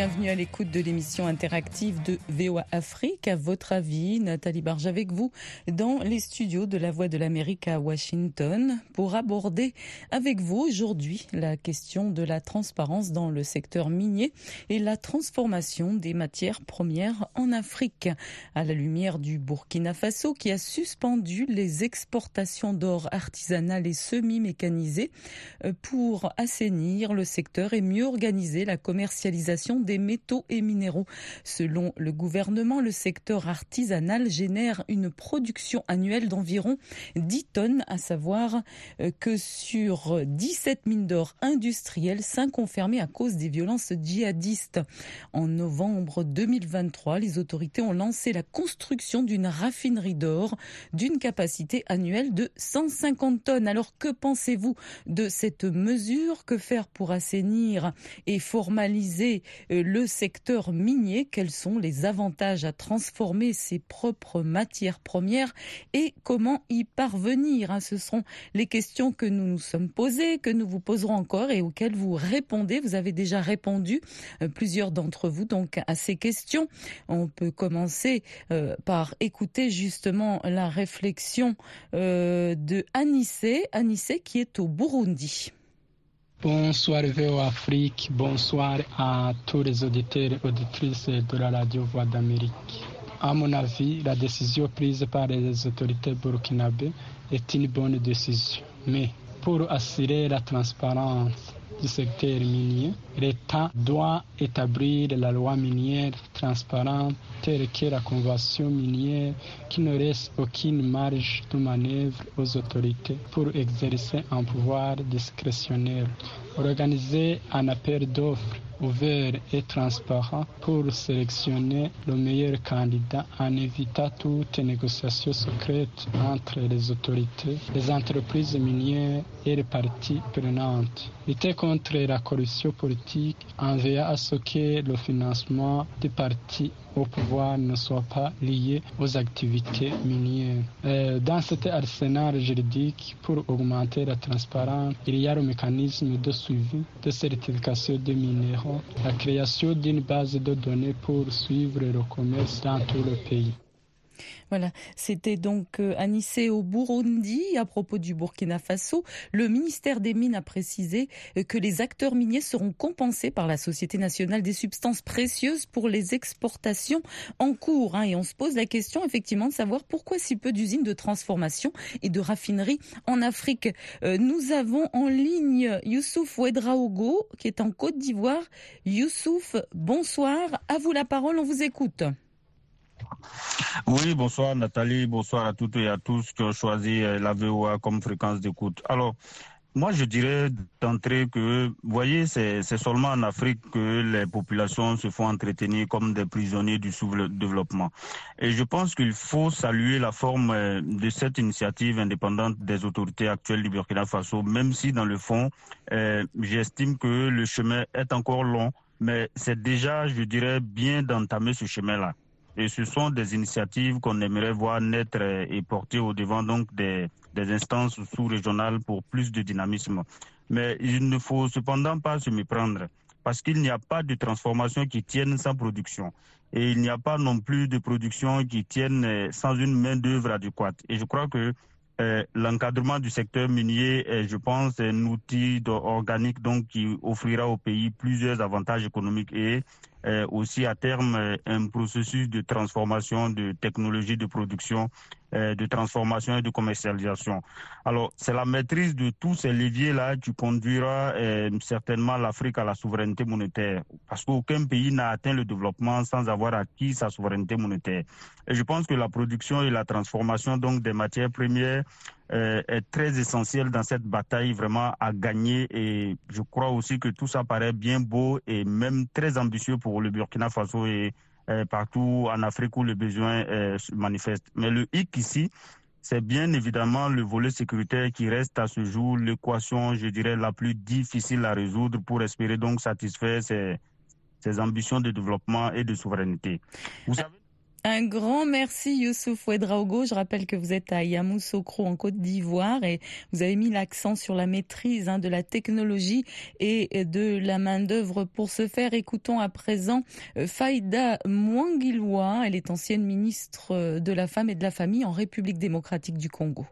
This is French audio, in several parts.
Bienvenue à l'écoute de l'émission interactive de VOA Afrique. À votre avis, Nathalie Barge avec vous dans les studios de la Voix de l'Amérique à Washington pour aborder avec vous aujourd'hui la question de la transparence dans le secteur minier et la transformation des matières premières en Afrique. À la lumière du Burkina Faso qui a suspendu les exportations d'or artisanal et semi-mécanisé euh, pour assainir le secteur et mieux organiser la commercialisation des métaux et minéraux. Selon le gouvernement, le secteur artisanal génère une production annuelle d'environ 10 tonnes, à savoir euh, que sur 17 mines d'or industrielles, 5 ont fermé à cause des violences djihadistes. En novembre 2023, les autorités ont lancé la construction d'une raffinerie d'or d'une capacité annuelle de 150 tonnes. Alors que pensez-vous de cette mesure? Que faire pour assainir et formaliser euh, le secteur minier, quels sont les avantages à transformer ses propres matières premières et comment y parvenir. Hein? Ce sont les questions que nous nous sommes posées, que nous vous poserons encore et auxquelles vous répondez. Vous avez déjà répondu, euh, plusieurs d'entre vous, donc à ces questions. On peut commencer euh, par écouter justement la réflexion euh, de Anissé, Anissé qui est au Burundi. Bonsoir VO Afrique, bonsoir à tous les auditeurs et auditrices de la radio Voix d'Amérique. À mon avis, la décision prise par les autorités burkinabées est une bonne décision. Mais pour assurer la transparence du secteur minier, l'État doit établir la loi minière transparente telle que la convention minière qui ne laisse aucune marge de manœuvre aux autorités pour exercer un pouvoir discrétionnaire. Organiser un appel d'offres ouvert et transparent pour sélectionner le meilleur candidat en évitant toute négociation secrète entre les autorités, les entreprises minières et les parties prenantes. Lutter contre la corruption politique en veillant à ce que le financement des partis au pouvoir ne soit pas lié aux activités minières. Euh, dans cet arsenal juridique, pour augmenter la transparence, il y a le mécanisme de suivi de certification des minéraux, la création d'une base de données pour suivre le commerce dans tout le pays. Voilà, c'était donc euh, Anissé au Burundi à propos du Burkina Faso. Le ministère des Mines a précisé euh, que les acteurs miniers seront compensés par la Société nationale des substances précieuses pour les exportations en cours. Hein. Et on se pose la question effectivement de savoir pourquoi si peu d'usines de transformation et de raffineries en Afrique. Euh, nous avons en ligne Youssouf Ouedraogo qui est en Côte d'Ivoire. Youssouf, bonsoir. À vous la parole, on vous écoute. Oui, bonsoir Nathalie, bonsoir à toutes et à tous qui ont choisi euh, la VOA comme fréquence d'écoute. Alors, moi, je dirais d'entrée que, vous voyez, c'est seulement en Afrique que les populations se font entretenir comme des prisonniers du sous-développement. Et je pense qu'il faut saluer la forme euh, de cette initiative indépendante des autorités actuelles du Burkina Faso, même si dans le fond, euh, j'estime que le chemin est encore long, mais c'est déjà, je dirais, bien d'entamer ce chemin-là. Et ce sont des initiatives qu'on aimerait voir naître et porter au devant donc des, instances sous-régionales pour plus de dynamisme. Mais il ne faut cependant pas se méprendre parce qu'il n'y a pas de transformation qui tienne sans production. Et il n'y a pas non plus de production qui tienne sans une main-d'œuvre adéquate. Et je crois que euh, l'encadrement du secteur minier est, je pense, un outil organique donc qui offrira au pays plusieurs avantages économiques et euh, aussi à terme euh, un processus de transformation de technologies de production, euh, de transformation et de commercialisation. Alors, c'est la maîtrise de tous ces leviers-là qui conduira certainement l'Afrique à la souveraineté monétaire, parce qu'aucun pays n'a atteint le développement sans avoir acquis sa souveraineté monétaire. Et je pense que la production et la transformation donc des matières premières euh, est très essentiel dans cette bataille vraiment à gagner. Et je crois aussi que tout ça paraît bien beau et même très ambitieux pour le Burkina Faso et euh, partout en Afrique où le besoin euh, se manifeste. Mais le hic ici, c'est bien évidemment le volet sécuritaire qui reste à ce jour l'équation, je dirais, la plus difficile à résoudre pour espérer donc satisfaire ces ambitions de développement et de souveraineté. Vous savez, Un grand merci Youssouf Ouedraogo. Je rappelle que vous êtes à Yamoussoukro en Côte d'Ivoire et vous avez mis l'accent sur la maîtrise hein, de la technologie et de la main-d'œuvre. Pour ce faire, écoutons à présent euh, Faïda Mwangilwa. Elle est ancienne ministre de la Femme et de la Famille en République démocratique du Congo.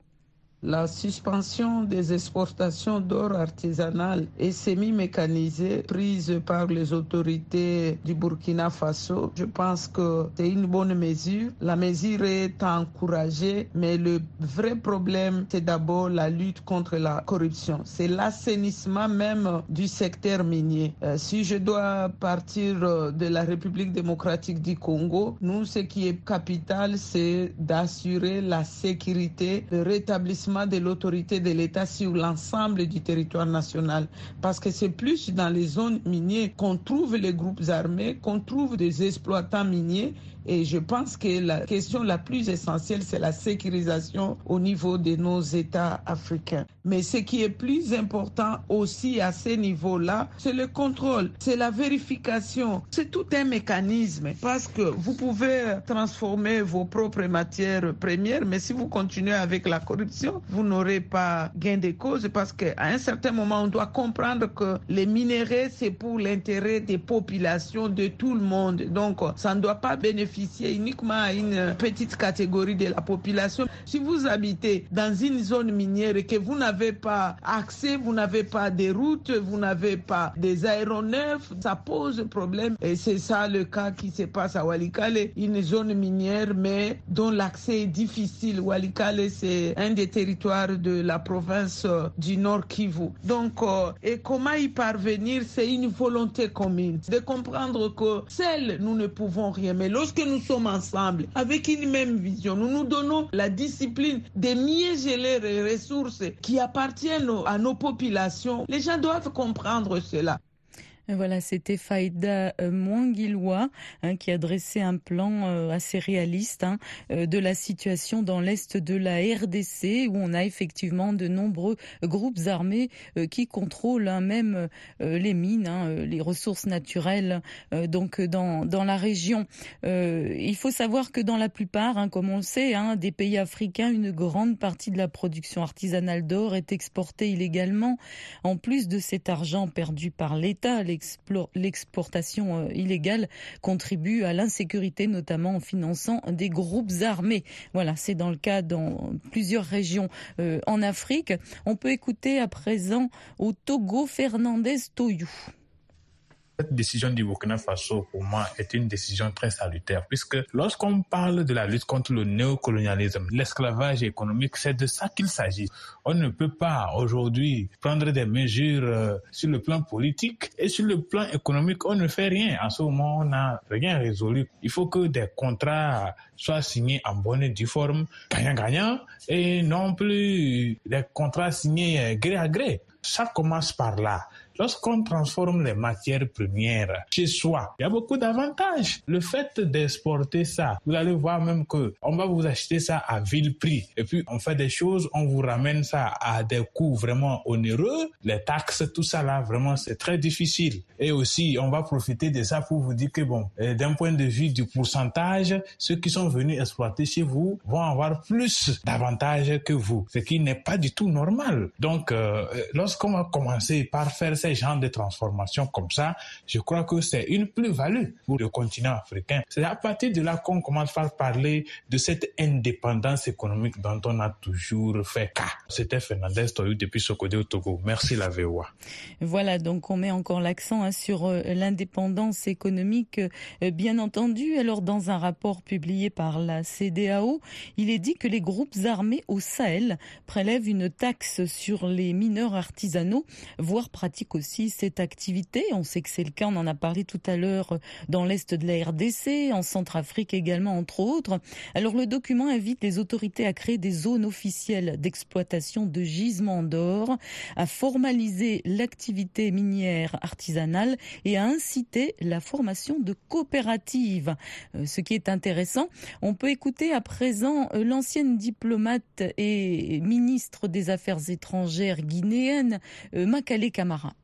La suspension des exportations d'or artisanal et semi-mécanisé prise par les autorités du Burkina Faso, je pense que c'est une bonne mesure. La mesure est encouragée, mais le vrai problème, c'est d'abord la lutte contre la corruption. C'est l'assainissement même du secteur minier. Euh, si je dois partir euh, de la République démocratique du Congo, nous, ce qui est capital, c'est d'assurer la sécurité, le rétablissement de l'autorité de l'État sur l'ensemble du territoire national. Parce que c'est plus dans les zones minières qu'on trouve les groupes armés, qu'on trouve des exploitants miniers et je pense que la question la plus essentielle, c'est la sécurisation au niveau de nos États africains. Mais ce qui est plus important aussi à ces niveaux-là, c'est le contrôle, c'est la vérification. C'est tout un mécanisme parce que vous pouvez transformer vos propres matières premières, mais si vous continuez avec la corruption, vous n'aurez pas gain de cause parce qu'à un certain moment, on doit comprendre que les minéraux, c'est pour l'intérêt des populations, de tout le monde. Donc, ça ne doit pas bénéficier uniquement à une petite catégorie de la population. Si vous habitez dans une zone minière et que vous n'avez pas accès, vous n'avez pas des routes, vous n'avez pas des aéronefs, ça pose problème. Et c'est ça le cas qui se passe à Walikale, une zone minière mais dont l'accès est difficile. Walikale, c'est un des territoires de la province du Nord Kivu. Donc, euh, et comment y parvenir, c'est une volonté commune de comprendre que seuls nous ne pouvons rien. Mais lorsque nous sommes ensemble, avec une même vision, nous nous donnons la discipline de mieux gérer les ressources qui appartiennent à nos populations. Les gens doivent comprendre cela. Voilà, c'était Faïda euh, Mwangilwa hein, qui a dressé un plan euh, assez réaliste hein, euh, de la situation dans l'est de la RDC où on a effectivement de nombreux groupes armés qui contrôlent hein, même les mines, les ressources naturelles donc dans, dans la région. il faut savoir que dans la plupart, comme on le sait, des pays africains, une grande partie de la production artisanale d'or est exportée illégalement. En plus de cet argent perdu par l'État, l'exportation euh, illégale contribue à l'insécurité, notamment en finançant des groupes armés. Voilà, c'est dans le cas dans plusieurs régions euh, en Afrique. On peut écouter à présent au Togo Fernandez Toyou. Cette décision du Burkina Faso, pour moi, est une décision très salutaire, puisque lorsqu'on parle de la lutte contre le néocolonialisme, l'esclavage économique, c'est de ça qu'il s'agit. On ne peut pas aujourd'hui prendre des mesures euh, sur le plan politique et sur le plan économique, on ne fait rien. En ce moment, on n'a rien résolu. Il faut que des contrats soient signés en bonne et due forme, gagnant-gagnant, et non plus des contrats signés gré à gré. Ça commence par là. Lorsqu'on transforme les matières premières chez soi, il y a beaucoup d'avantages. Le fait d'exporter ça, vous allez voir même que on va vous acheter ça à vil prix. Et puis on fait des choses, on vous ramène ça à des coûts vraiment onéreux. Les taxes, tout ça là, vraiment c'est très difficile. Et aussi, on va profiter de ça pour vous dire que bon, euh, d'un point de vue du pourcentage, ceux qui sont venus exploiter chez vous vont avoir plus d'avantages que vous, ce qui n'est pas du tout normal. Donc, euh, lorsqu'on va commencer par faire ça, ces de transformation comme ça, je crois que c'est une plus-value pour le continent africain. C'est à partir de là qu'on commence à parler de cette indépendance économique dont on a toujours fait cas. C'était Fernandez Toyou depuis Sokodé au Togo. Merci la VOA. Voilà, donc on met encore l'accent hein, sur euh, l'indépendance économique, euh, bien entendu. Alors dans un rapport publié par la CDAO, il est dit que les groupes armés au Sahel prélèvent une taxe sur les mineurs artisanaux, voire pratiquent aussi cette activité. On sait que c'est le cas, on en a parlé tout à l'heure dans l'Est de la RDC, en Centrafrique également, entre autres. Alors le document invite les autorités à créer des zones officielles d'exploitation de gisements d'or, à formaliser l'activité minière artisanale et à inciter la formation de coopératives. Euh, ce qui est intéressant, on peut écouter à présent euh, l'ancienne diplomate et ministre des Affaires étrangères guinéenne, euh, Makale Camara.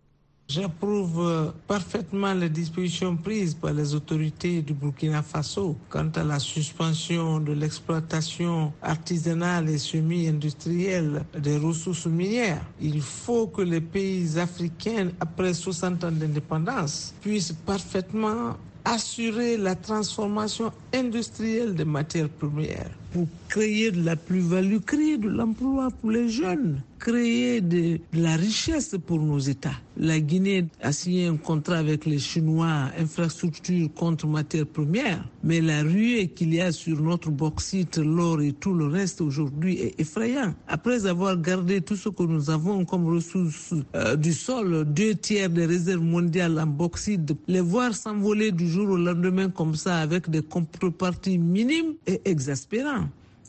J'approuve parfaitement les dispositions prises par les autorités du Burkina Faso quant à la suspension de l'exploitation artisanale et semi-industrielle des ressources minières. Il faut que les pays africains, après 60 ans d'indépendance, puissent parfaitement assurer la transformation industrielle des matières premières pour créer de la plus-value, créer de l'emploi pour les jeunes, créer de, la richesse pour nos États. La Guinée a signé un contrat avec les Chinois, infrastructure contre matières premières, mais la ruée qu'il y a sur notre bauxite, l'or et tout le reste aujourd'hui est effrayant. Après avoir gardé tout ce que nous avons comme ressources euh, du sol, deux tiers des réserves mondiales en bauxite, les voir s'envoler du jour au lendemain comme ça avec des contreparties minimes est exaspérant.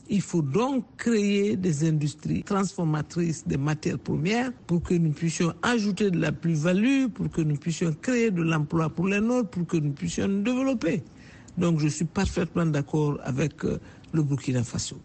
Il faut donc créer des industries transformatrices des matières premières pour que nous puissions ajouter de la plus-value, pour que nous puissions créer de l'emploi pour les nôtres, pour que nous puissions nous développer. Donc je suis parfaitement d'accord avec euh, le Burkina Faso.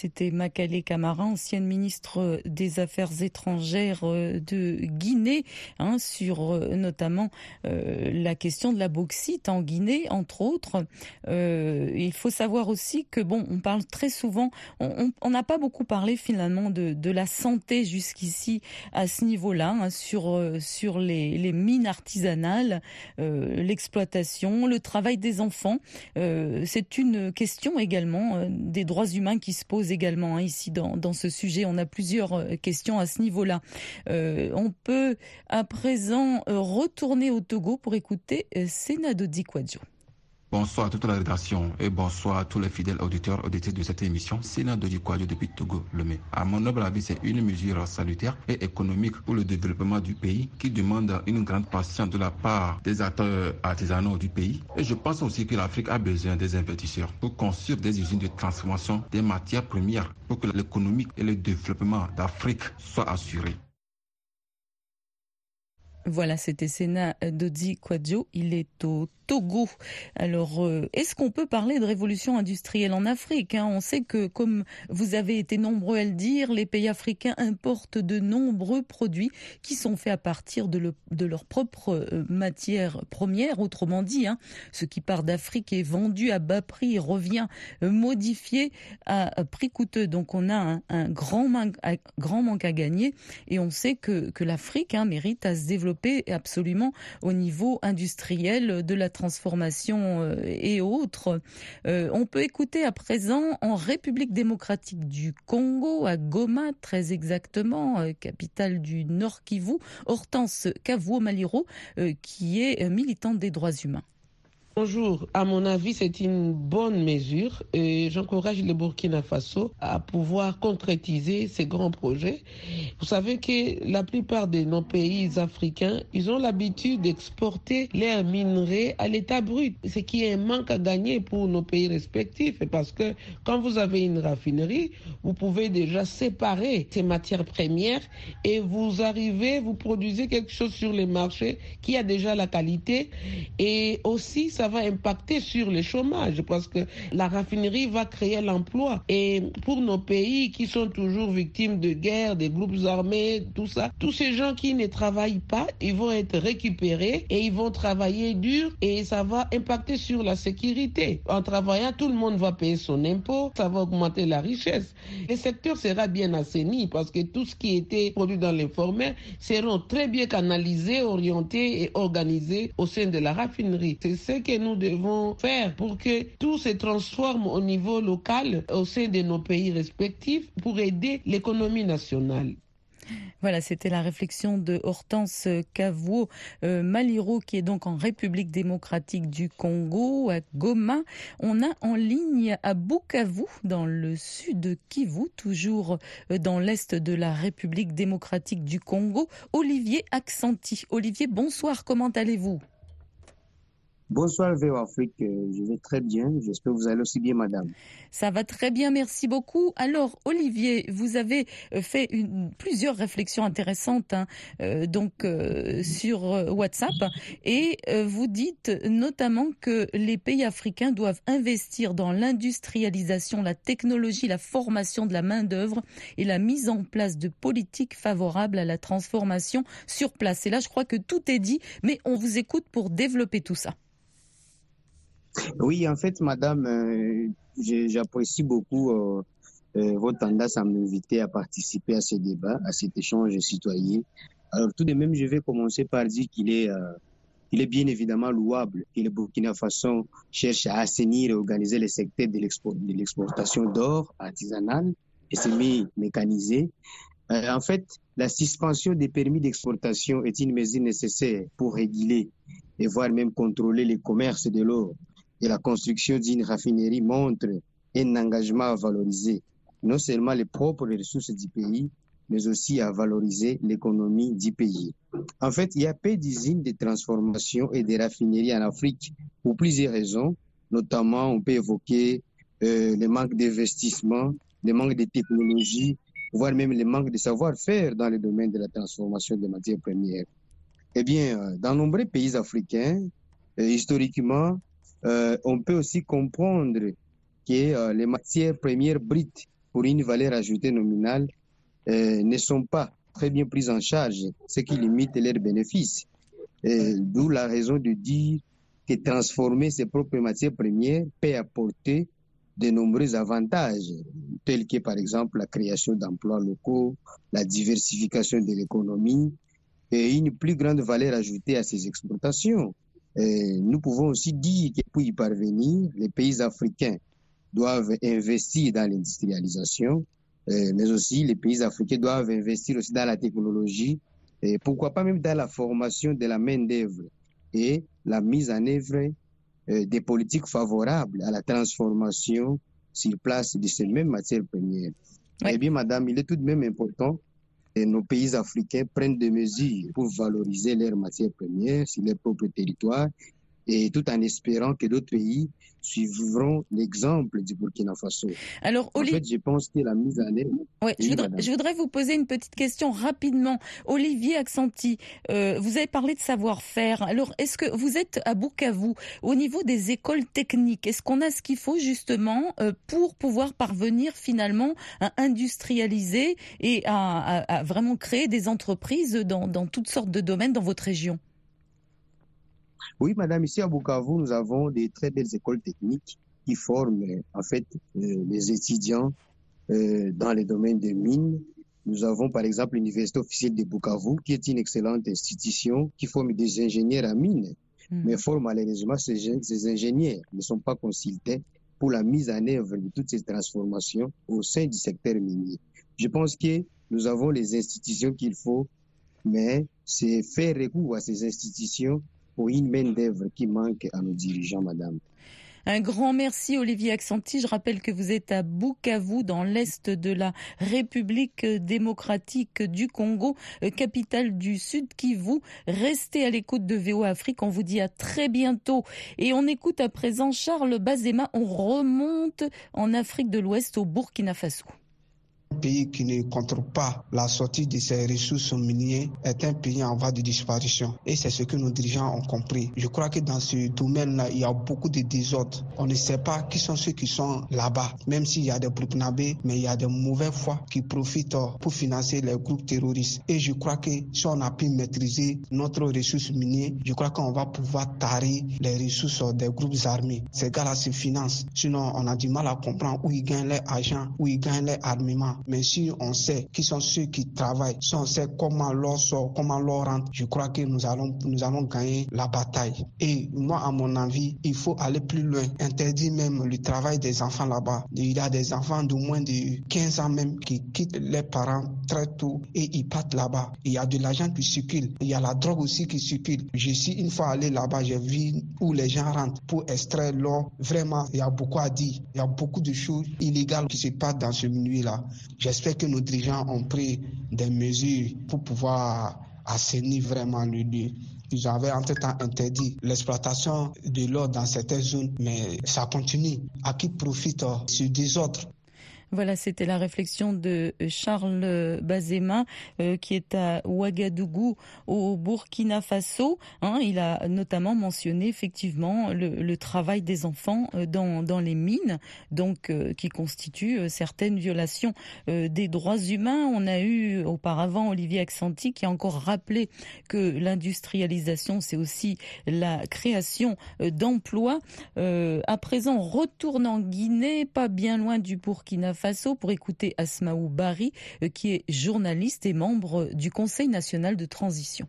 C'était Makale Camara, ancienne ministre des Affaires étrangères euh, de Guinée, hein, sur euh, notamment euh, la question de la bauxite en Guinée, entre autres. il faut savoir aussi que, bon, on parle très souvent, on n'a pas beaucoup parlé finalement de, la santé jusqu'ici à ce niveau-là, hein, sur, sur les mines artisanales, l'exploitation, le travail des enfants. C'est une question également des droits humains qui se posent également hein, ici dans, ce sujet. On a plusieurs euh, questions à ce niveau-là. Euh, on peut à présent euh, retourner au Togo pour écouter Senado Dikwadjo. Bonsoir à toute la rédaction et bonsoir à tous les fidèles auditeurs auditrices de cette émission. Sénat de Dikwadio depuis Togo, mai. À mon noble avis, c'est une mesure salutaire et économique pour le développement du pays qui demande une grande patience de la part des acteurs artisanaux du pays. Et je pense aussi que l'Afrique a besoin des investisseurs pour construire des usines de transformation des matières premières pour que l'économie et le développement d'Afrique soient assurés. Voilà, c'était Sénat Dodi Kwadjo. Il est au Togo. Alors, euh, est-ce qu'on peut parler de révolution industrielle en Afrique hein? On sait que, comme vous avez été nombreux à le dire, les pays africains importent de nombreux produits qui sont faits à partir de, leurs propres euh, matières premières. Autrement dit, hein, ce qui part d'Afrique est vendu à bas prix revient euh, modifié à, prix coûteux. Donc, on a un, grand, manque, à gagner et on sait que, que l'Afrique hein, mérite à se développer absolument au niveau industriel de la transformation euh, et autres. Euh, on peut écouter à présent en République démocratique du Congo, à Goma très exactement, euh, capitale du Nord Kivu, Hortense Kavuo Maliro, qui est militante des droits humains. Bonjour. À mon avis, c'est une bonne mesure et j'encourage le Burkina Faso à pouvoir concrétiser ces grands projets. Vous savez que la plupart de nos pays africains, ils ont l'habitude d'exporter leurs minerais à l'état brut, ce qui est un manque à gagner pour nos pays respectifs. Parce que quand vous avez une raffinerie, vous pouvez déjà séparer ces matières premières et vous arrivez, vous produisez quelque chose sur les marchés qui a déjà la qualité et aussi ça va impacter sur le chômage parce que la raffinerie va créer l'emploi. Et pour nos pays qui sont toujours victimes de guerre, des groupes armés, tout ça, tous ces gens qui ne travaillent pas, ils vont être récupérés et ils vont travailler dur et ça va impacter sur la sécurité. En travaillant, tout le monde va payer son impôt, ça va augmenter la richesse. Le secteur sera bien assaini parce que tout ce qui était produit dans l'informel seront très bien canalisés, orientés et organisés au sein de la raffinerie. C'est ce que nous devons faire pour que tout se transforme au niveau local, au sein de nos pays respectifs, pour aider l'économie nationale. Voilà, c'était la réflexion de Hortense Kavuo euh, Maliro, qui est donc en République démocratique du Congo, à Goma. On a en ligne à Bukavu, dans le sud de Kivu, toujours euh, dans l'est de la République démocratique du Congo, Olivier Accenti. Olivier, bonsoir, comment allez-vous? Bonsoir VO Afrique, je vais très bien, j'espère que vous allez aussi bien madame. Ça va très bien, merci beaucoup. Alors Olivier, vous avez euh, fait plusieurs réflexions intéressantes hein, euh, donc euh, sur WhatsApp et vous dites notamment que les pays africains doivent investir dans l'industrialisation, la technologie, la formation de la main-d'œuvre et la mise en place de politiques favorables à la transformation sur place. Et là, je crois que tout est dit, mais on vous écoute pour développer tout ça. Oui, en fait, madame, euh, j'apprécie beaucoup euh, euh, votre tendance à m'inviter à participer à ce débat, à cet échange citoyen. Alors, tout de même, je vais commencer par dire qu'il est, il est bien évidemment louable que le Burkina Faso cherche à assainir et organiser les secteurs de l'exportation d'or artisanal et semi-mécanisé. en fait, la suspension des permis d'exportation est une mesure nécessaire pour réguler et voire même contrôler le commerce de l'or et la construction d'une raffinerie montre un engagement à valoriser non seulement les propres ressources du pays, mais aussi à valoriser l'économie du pays. En fait, il y a peu d'usines de transformation et de raffineries en Afrique pour plusieurs raisons. Notamment, on peut évoquer euh, le manque d'investissement, le manque de technologie, voire même le manque de savoir-faire dans le domaine de la transformation des matières premières. Eh bien, euh, dans nombreux pays africains, euh, historiquement, on peut aussi comprendre que euh, les matières premières brites pour une valeur ajoutée nominale euh, ne sont pas très bien prises en charge, ce qui limite leurs bénéfices. D'où la raison de dire que transformer ses propres matières premières peut apporter de nombreux avantages, tels que par exemple la création d'emplois locaux, la diversification de l'économie et une plus grande valeur ajoutée à ces exportations. Nous pouvons aussi dire que pour y parvenir, les pays africains doivent investir dans l'industrialisation, euh, mais aussi les pays africains doivent investir aussi dans la technologie, et pourquoi pas même dans la formation de la main-d'œuvre et la mise en œuvre euh, des politiques favorables à la transformation sur place de ces mêmes matières premières. Eh bien, madame, il est tout de même important nos pays africains prennent des mesures pour valoriser leurs matières premières sur leur propre territoire et tout en espérant que d'autres pays suivront l'exemple du Burkina Faso. Alors, en fait, je pense que la mise en œuvre. Ouais, je, voudrais, vous poser une petite question rapidement. Olivier Accenti, euh, vous avez parlé de savoir-faire. Alors, est-ce que vous êtes à Bukavu au niveau des écoles techniques? Est-ce qu'on a ce qu'il faut justement euh, pour pouvoir parvenir finalement à industrialiser et à, vraiment créer des entreprises dans toutes sortes de domaines dans votre région? Oui, madame, ici à Bukavu, nous avons des très belles écoles techniques qui forment en fait euh, les étudiants euh, dans les domaines des mines. Nous avons par exemple l'Université officielle de Bukavu, qui est une excellente institution qui forme des ingénieurs à mines. Hmm. Mais fort malheureusement, ces, ces ingénieurs ne sont pas consultés pour la mise en œuvre de toutes ces transformations au sein du secteur minier. Je pense que nous avons les institutions qu'il faut, mais c'est faire recours à ces institutions Un grand merci Olivier Accenti. Je rappelle que vous êtes à Bukavu dans l'est de la République démocratique du Congo, euh, capitale du Sud Kivu. Restez à l'écoute de VO Afrique. On vous dit à très bientôt. Et on écoute à présent Charles Bazema. On remonte en Afrique de l'Ouest au Burkina Faso. Pays qui ne contrôle pas la sortie de ses ressources minières est un pays en voie de disparition. Et c'est ce que nos dirigeants ont compris. Je crois que dans ce domaine-là, il y a beaucoup de désordre. On ne sait pas qui sont ceux qui sont là-bas, même s'il y a des Burkinabés, mais il y a des mauvais foi qui profitent pour financer les groupes terroristes. Et je crois que si on a pu maîtriser notre ressource minière, je crois qu'on va pouvoir tarir les ressources des groupes armés. Ces gars-là se financent. Sinon, on a du mal à comprendre où ils gagnent leur argent, où ils gagnent leur Mais si on sait qui sont ceux qui travaillent, si on sait comment leur sort, comment leur rentre, je crois que nous allons, nous allons gagner la bataille. Et moi, à mon avis, il faut aller plus loin. Interdire même le travail des enfants là-bas. Il y a des enfants de moins de 15 ans même qui quittent leurs parents très tôt et ils partent là-bas. Il y a de l'argent qui circule. Il y a la drogue aussi qui circule. Je suis une fois allé là-bas, j'ai vu où les gens rentrent pour extraire l'or. Vraiment, il y a beaucoup à dire. Il y a beaucoup de choses illégales qui se passent dans ce milieu-là. J'espère que nos dirigeants ont pris des mesures pour pouvoir assainir vraiment le lieu. Ils avaient entre-temps interdit l'exploitation de l'or dans certaines zones, mais ça continue. À qui profite euh, ce désordre? Voilà, c'était la réflexion de euh, Charles Bazema, euh, qui est à Ouagadougou, au Burkina Faso. Hein. il a notamment mentionné effectivement le, travail des enfants euh, dans, les mines, donc qui constitue certaines violations des droits humains. On a eu auparavant Olivier Acsanti qui a encore rappelé que l'industrialisation, c'est aussi la création d'emplois. à présent, retourne en Guinée, pas bien loin du Burkina Faso pour écouter Asmaou Bari, euh, qui est journaliste et membre du Conseil national de transition.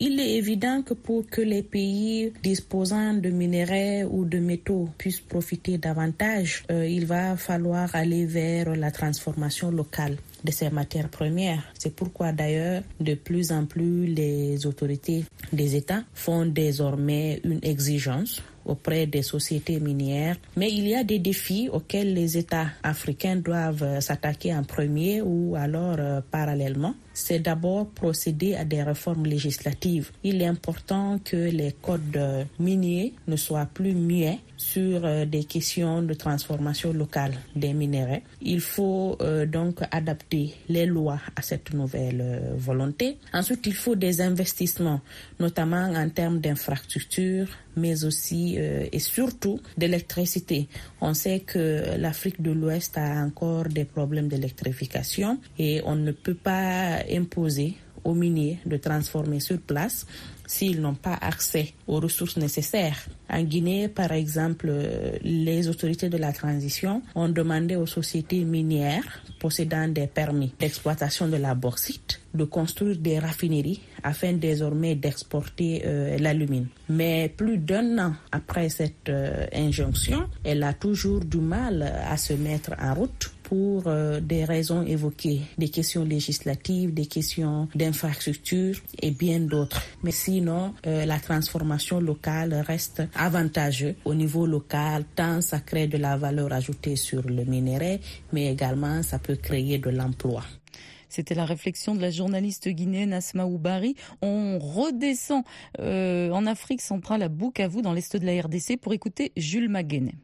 Il est évident que pour que les pays disposant de minerais ou de métaux puissent profiter davantage, euh, il va falloir aller vers la transformation locale de ces matières premières. C'est pourquoi d'ailleurs de plus en plus les autorités des États font désormais une exigence auprès des sociétés minières. Mais il y a des défis auxquels les États africains doivent s'attaquer en premier ou alors euh, parallèlement c'est d'abord procéder à des réformes législatives. Il est important que les codes miniers ne soient plus muets sur euh, des questions de transformation locale des minéraux. Il faut euh, donc adapter les lois à cette nouvelle euh, volonté. Ensuite, il faut des investissements, notamment en termes d'infrastructures, mais aussi et surtout d'électricité. On sait que l'Afrique de l'Ouest a encore des problèmes d'électrification et on ne peut pas imposer aux miniers de transformer sur place s'ils n'ont pas accès aux ressources nécessaires. En Guinée, par exemple, les autorités de la transition ont demandé aux sociétés minières possédant des permis d'exploitation de la bauxite de construire des raffineries afin désormais d'exporter euh, l'alumine. Mais plus d'un an après cette euh, injonction, elle a toujours du mal à se mettre en route pour euh, des raisons évoquées, des questions législatives, des questions d'infrastructure et bien d'autres. Mais sinon, la transformation locale reste avantageuse au niveau local, tant ça crée de la valeur ajoutée sur le minerai, mais également ça peut créer de l'emploi. C'était la réflexion de la journaliste guinéenne Asma Oubari. On redescend euh, en Afrique centrale à Bukavu, dans l'est de la RDC, pour écouter Jules Maguenet.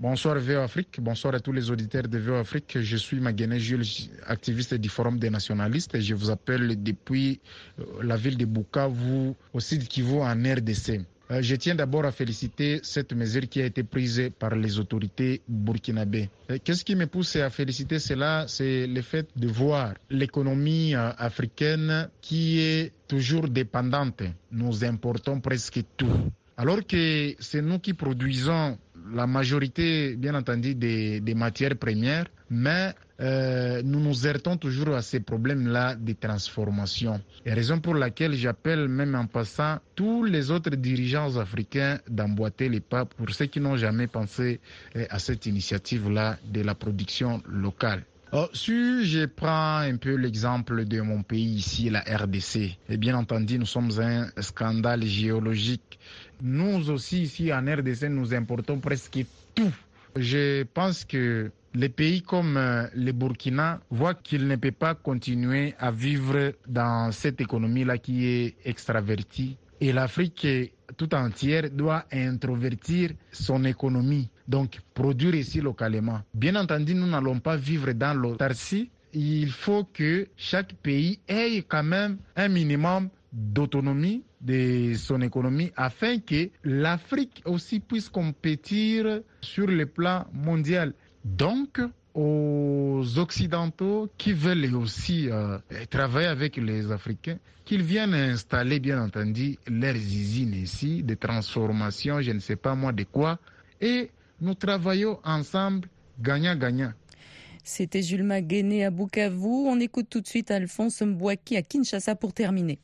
Bonsoir VO Afrique, bonsoir à tous les auditeurs de VO Afrique. Je suis Maguenet Jules, activiste du Forum des nationalistes et je vous appelle depuis euh, la ville de Bukavu, au sud Kivu en RDC. Euh, je tiens d'abord à féliciter cette mesure qui a été prise par les autorités burkinabées. Euh, qu'est-ce qui me pousse à féliciter cela? C'est le fait de voir l'économie africaine qui est toujours dépendante. Nous importons presque tout. Alors que c'est nous qui produisons la majorité, bien entendu, des, matières premières, mais euh, nous nous heurtons toujours à ces problèmes-là de transformation. Et raison pour laquelle j'appelle même en passant tous les autres dirigeants africains d'emboîter les pas pour ceux qui n'ont jamais pensé euh, à cette initiative-là de la production locale. Oh, si je prends un peu l'exemple de mon pays ici, la RDC, et eh bien entendu, nous sommes un scandale géologique. Nous aussi, ici en RDC, nous importons presque tout. Je pense que les pays comme euh, le Burkina voient qu'ils ne peuvent pas continuer à vivre dans cette économie-là qui est extravertie. Et l'Afrique tout entière doit introvertir son économie, donc produire ici localement. Bien entendu, nous n'allons pas vivre dans l'autarcie. Il faut que chaque pays ait quand même un minimum d'autonomie de son économie afin que l'Afrique aussi puisse compétir sur le plan mondial. Donc, aux Occidentaux qui veulent aussi euh, travailler avec les Africains, qu'ils viennent installer, bien entendu, leurs usines ici, de transformation, je ne sais pas moi de quoi, et nous travaillons ensemble, gagnant-gagnant. C'était Jules Maguené à Bukavu. On écoute tout de suite Alphonse Mbouaki à Kinshasa pour terminer.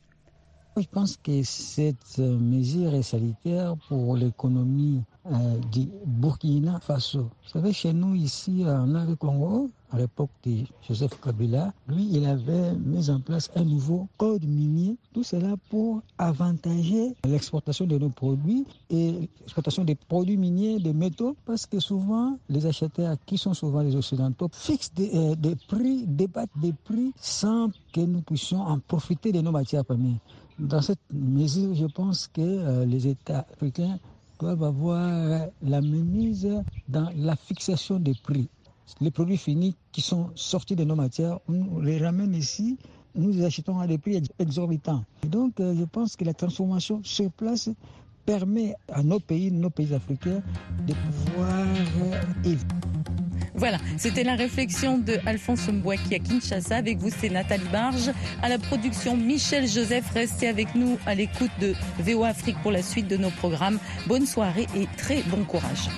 Je pense que cette mesure est salutaire pour l'économie euh, du Burkina Faso. Vous savez, chez nous ici en Congo, à l'époque de Joseph Kabila, lui, il avait mis en place un nouveau code minier, tout cela pour avantager l'exportation de nos produits et l'exportation des produits miniers, des métaux, parce que souvent, les acheteurs, qui sont souvent les Occidentaux, fixent des, euh, des prix, débattent des prix sans que nous puissions en profiter de nos matières premières. Dans cette mesure, je pense que les États africains doivent avoir la mise dans la fixation des prix. Les produits finis qui sont sortis de nos matières, on les ramène ici, nous les achetons à des prix exorbitants. donc, je pense que la transformation sur place permet à nos pays, nos pays africains, de pouvoir voilà, c'était la réflexion de Alphonse Mbouaki à Kinshasa. Avec vous, c'est Nathalie Barge. À la production, Michel Joseph. Restez avec nous à l'écoute de VO Afrique pour la suite de nos programmes. Bonne soirée et très bon courage.